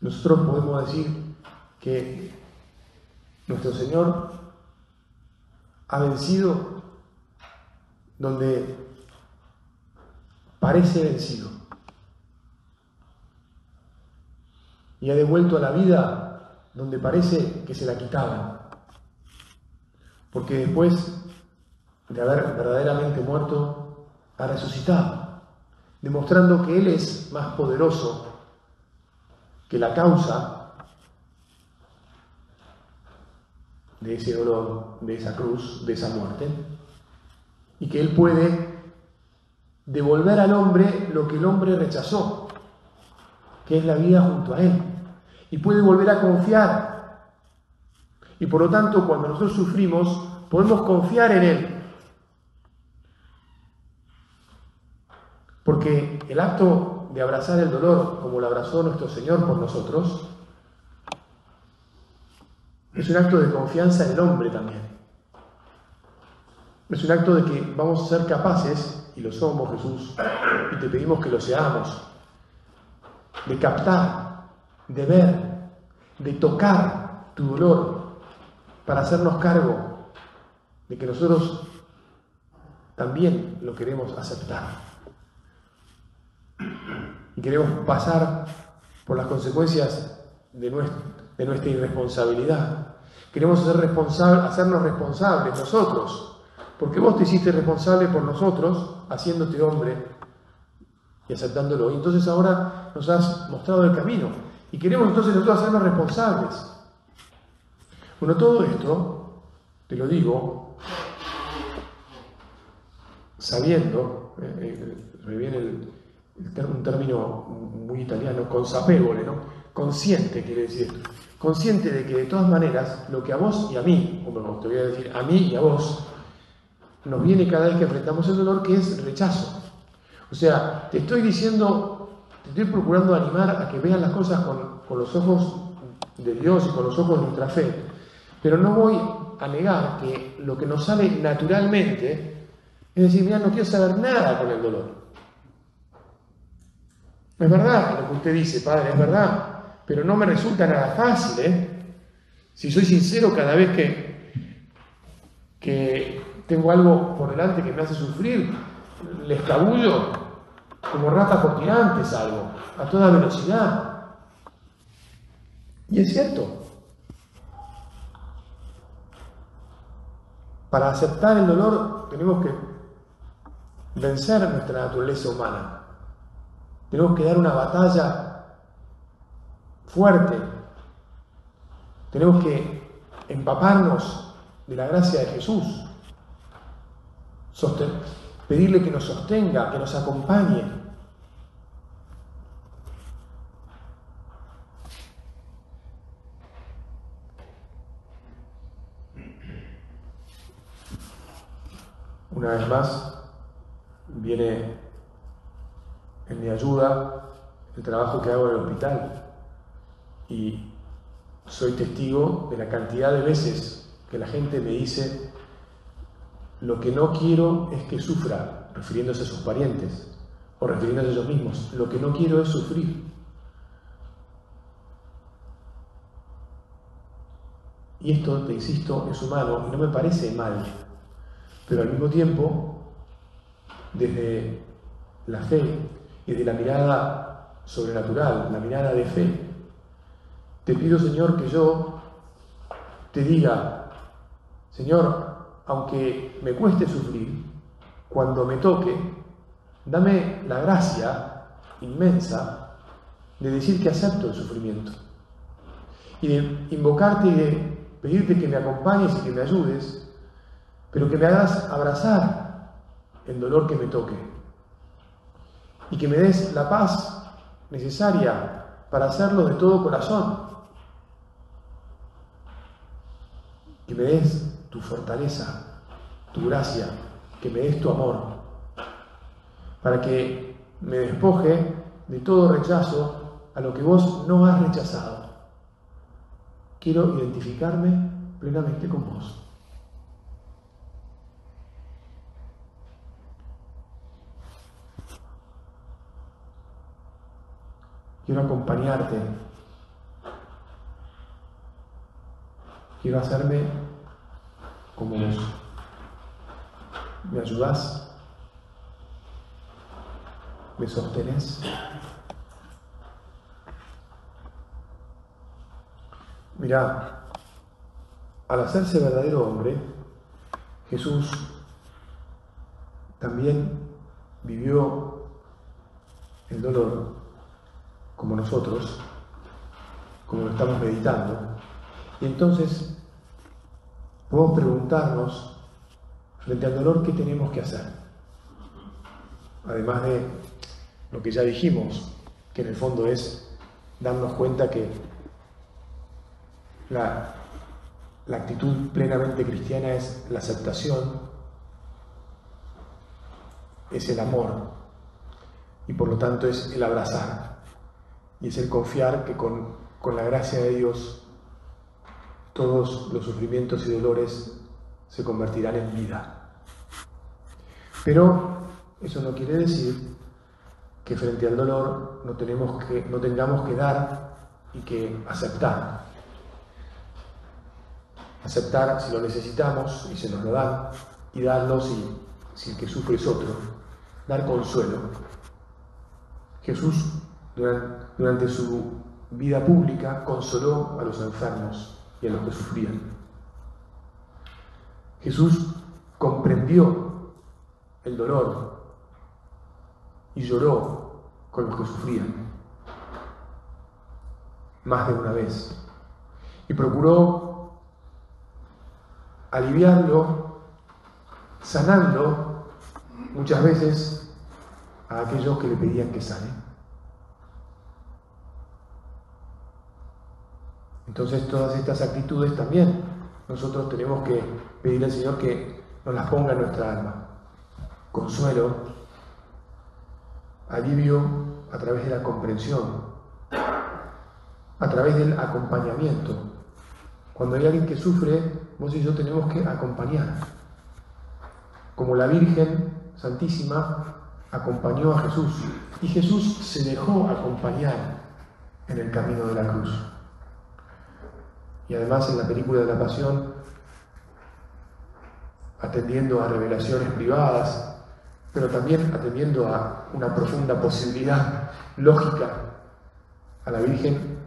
nosotros podemos decir que nuestro Señor ha vencido donde parece vencido y ha devuelto a la vida donde parece que se la quitaban. Porque después de haber verdaderamente muerto, ha resucitado, demostrando que Él es más poderoso que la causa de ese dolor, de esa cruz, de esa muerte, y que Él puede devolver al hombre lo que el hombre rechazó, que es la vida junto a Él, y puede volver a confiar. Y por lo tanto, cuando nosotros sufrimos, podemos confiar en Él. Porque el acto de abrazar el dolor, como lo abrazó nuestro Señor por nosotros, es un acto de confianza en el hombre también. Es un acto de que vamos a ser capaces, y lo somos Jesús, y te pedimos que lo seamos, de captar, de ver, de tocar tu dolor, para hacernos cargo de que nosotros también lo queremos aceptar. Y queremos pasar por las consecuencias de nuestra, irresponsabilidad. Queremos ser responsable, hacernos responsables nosotros, porque vos te hiciste responsable por nosotros, haciéndote hombre y aceptándolo. Y entonces ahora nos has mostrado el camino. Y queremos entonces nosotros hacernos responsables. Bueno, todo esto, te lo digo, sabiendo, eh, eh, me viene el, un término muy italiano, consapevole, ¿no? Consciente quiere decir. Consciente de que de todas maneras lo que a vos y a mí, o te voy a decir a mí y a vos, nos viene cada vez que enfrentamos el dolor, que es rechazo. O sea, te estoy diciendo, te estoy procurando animar a que veas las cosas con, con los ojos de Dios y con los ojos de nuestra fe. Pero no voy a negar que lo que nos sale naturalmente es decir, mira, no quiero saber nada con el dolor. Es verdad lo que usted dice, padre, es verdad, pero no me resulta nada fácil, ¿eh? Si soy sincero, cada vez que, que tengo algo por delante que me hace sufrir, le escabullo como rata por tirantes algo, a toda velocidad. Y es cierto. Para aceptar el dolor tenemos que vencer nuestra naturaleza humana. Tenemos que dar una batalla fuerte. Tenemos que empaparnos de la gracia de Jesús. pedirle que nos sostenga, que nos acompañe. Una vez más, viene ayuda el trabajo que hago en el hospital y soy testigo de la cantidad de veces que la gente me dice lo que no quiero es que sufra, refiriéndose a sus parientes o refiriéndose a ellos mismos, lo que no quiero es sufrir. Y esto, te insisto, es humano y no me parece mal, pero al mismo tiempo desde la fe y de la mirada sobrenatural, la mirada de fe. Te pido, Señor, que yo te diga, Señor, aunque me cueste sufrir, cuando me toque, dame la gracia inmensa de decir que acepto el sufrimiento y de invocarte y de pedirte que me acompañes y que me ayudes, pero que me hagas abrazar el dolor que me toque y que me des la paz necesaria para hacerlo de todo corazón. Que me des tu fortaleza, tu gracia, que me des tu amor, para que me despoje de todo rechazo a lo que vos no has rechazado. Quiero identificarme plenamente con vos. quiero acompañarte, quiero hacerme como vos. ¿Me ayudas? ¿Me sostenés? Mirá, al hacerse verdadero hombre, Jesús también vivió el dolor como nosotros, como lo estamos meditando. Y entonces podemos preguntarnos, frente al dolor, ¿qué tenemos que hacer? Además de lo que ya dijimos, que en el fondo es darnos cuenta que la, la actitud plenamente cristiana es la aceptación, es el amor y por lo tanto es el abrazar y es el confiar que con, con la gracia de Dios todos los sufrimientos y dolores se convertirán en vida. Pero eso no quiere decir que frente al dolor no, tenemos que, no tengamos que dar y que aceptar. Aceptar si lo necesitamos y se nos lo dan, y darlo si, si el que sufre es otro. Dar consuelo. Jesús durante su vida pública consoló a los enfermos y a los que sufrían. Jesús comprendió el dolor y lloró con los que sufrían más de una vez y procuró aliviarlo, sanando muchas veces a aquellos que le pedían que sane. Entonces todas estas actitudes también nosotros tenemos que pedir al Señor que nos las ponga en nuestra alma. Consuelo, alivio a través de la comprensión, a través del acompañamiento. Cuando hay alguien que sufre, vos y yo tenemos que acompañar. Como la Virgen Santísima acompañó a Jesús y Jesús se dejó acompañar en el camino de la cruz. Y además en la película de la Pasión, atendiendo a revelaciones privadas, pero también atendiendo a una profunda posibilidad lógica, a la Virgen,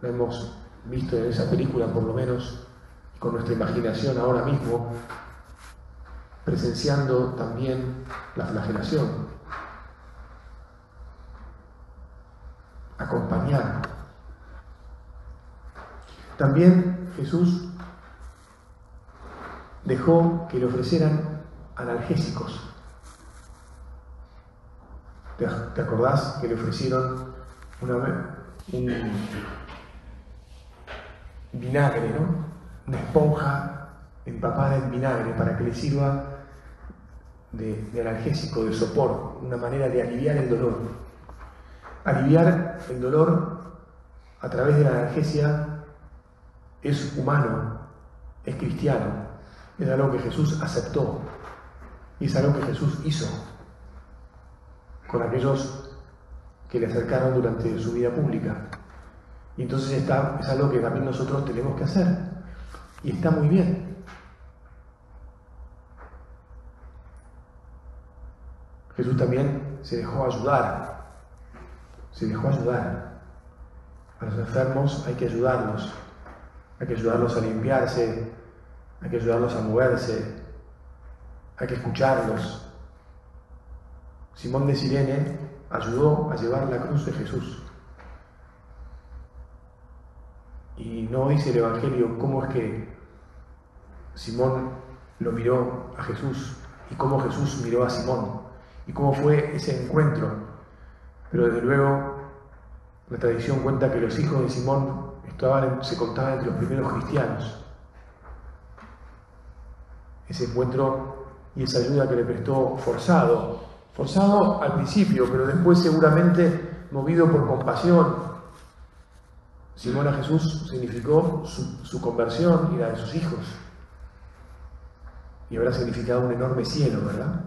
la hemos visto en esa película por lo menos, con nuestra imaginación ahora mismo, presenciando también la flagelación, acompañar también Jesús dejó que le ofrecieran analgésicos. ¿Te, acordás que le ofrecieron una, un vinagre, ¿no? Una esponja empapada en vinagre para que le sirva de, de analgésico, de sopor, una manera de aliviar el dolor. Aliviar el dolor a través de la analgesia es humano, es cristiano, es algo que Jesús aceptó y es algo que Jesús hizo con aquellos que le acercaron durante su vida pública. Y entonces está, es algo que también nosotros tenemos que hacer. Y está muy bien. Jesús también se dejó ayudar. Se dejó ayudar. A los enfermos hay que ayudarlos hay que ayudarlos a limpiarse, hay que ayudarlos a moverse, hay que escucharlos. Simón de Sirene ayudó a llevar la cruz de Jesús. Y no dice el Evangelio cómo es que Simón lo miró a Jesús y cómo Jesús miró a Simón y cómo fue ese encuentro. Pero desde luego la tradición cuenta que los hijos de Simón se contaban entre los primeros cristianos. Ese encuentro y esa ayuda que le prestó forzado, forzado al principio, pero después seguramente movido por compasión. Simón a Jesús significó su, su conversión y la de sus hijos. Y habrá significado un enorme cielo, ¿verdad?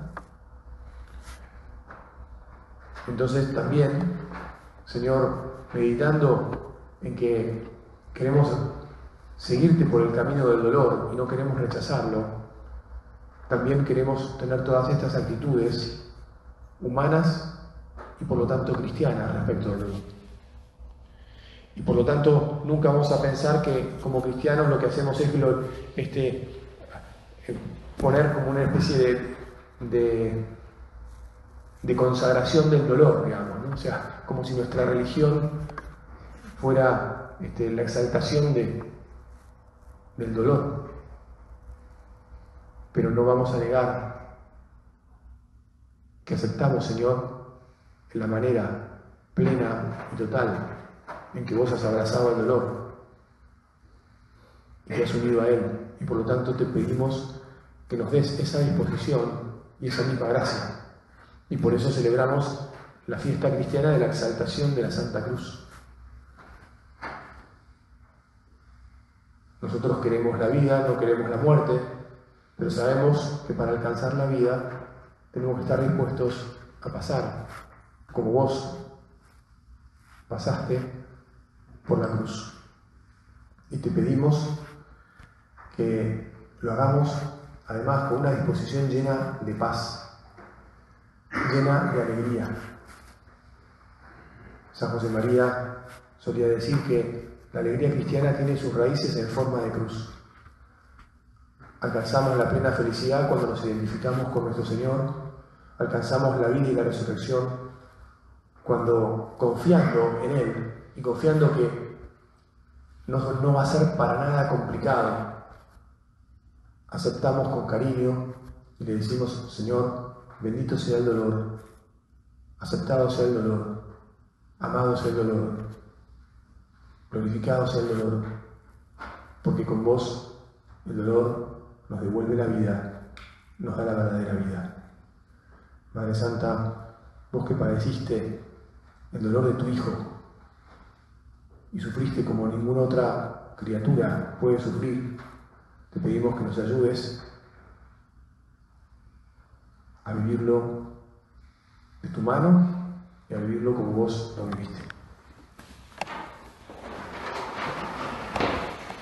Entonces también, Señor, meditando en que queremos seguirte por el camino del dolor y no queremos rechazarlo, también queremos tener todas estas actitudes humanas y por lo tanto cristianas respecto del dolor. Y por lo tanto nunca vamos a pensar que como cristianos lo que hacemos es este, eh, poner como una especie de, de, consagración del dolor, digamos, o sea, como si nuestra religión fuera este, la exaltación de, del dolor. Pero no vamos a negar que aceptamos, Señor, la manera plena y total en que vos has abrazado el dolor y te has unido a Él. Y por lo tanto te pedimos que nos des esa disposición y esa misma gracia. Y por eso celebramos la fiesta cristiana de la exaltación de la Santa Cruz. Nosotros queremos la vida, no queremos la muerte, pero sabemos que para alcanzar la vida tenemos que estar dispuestos a pasar, como vos pasaste por la cruz. Y te pedimos que lo hagamos además con una disposición llena de paz, llena de alegría. San José María solía decir que la alegría cristiana tiene sus raíces en forma de cruz. Alcanzamos la plena felicidad cuando nos identificamos con nuestro Señor, alcanzamos la vida y la resurrección cuando confiando en Él y confiando que no, no va a ser para nada complicado, aceptamos con cariño y le decimos, Señor, bendito sea el dolor, aceptado sea el dolor, amado sea el dolor, glorificado sea el dolor, porque con vos el dolor nos devuelve la vida, nos da la verdadera vida. Madre Santa, vos que padeciste el dolor de tu Hijo y sufriste como ninguna otra criatura puede sufrir, te pedimos que nos ayudes a vivirlo de tu mano y a vivirlo como vos lo viviste.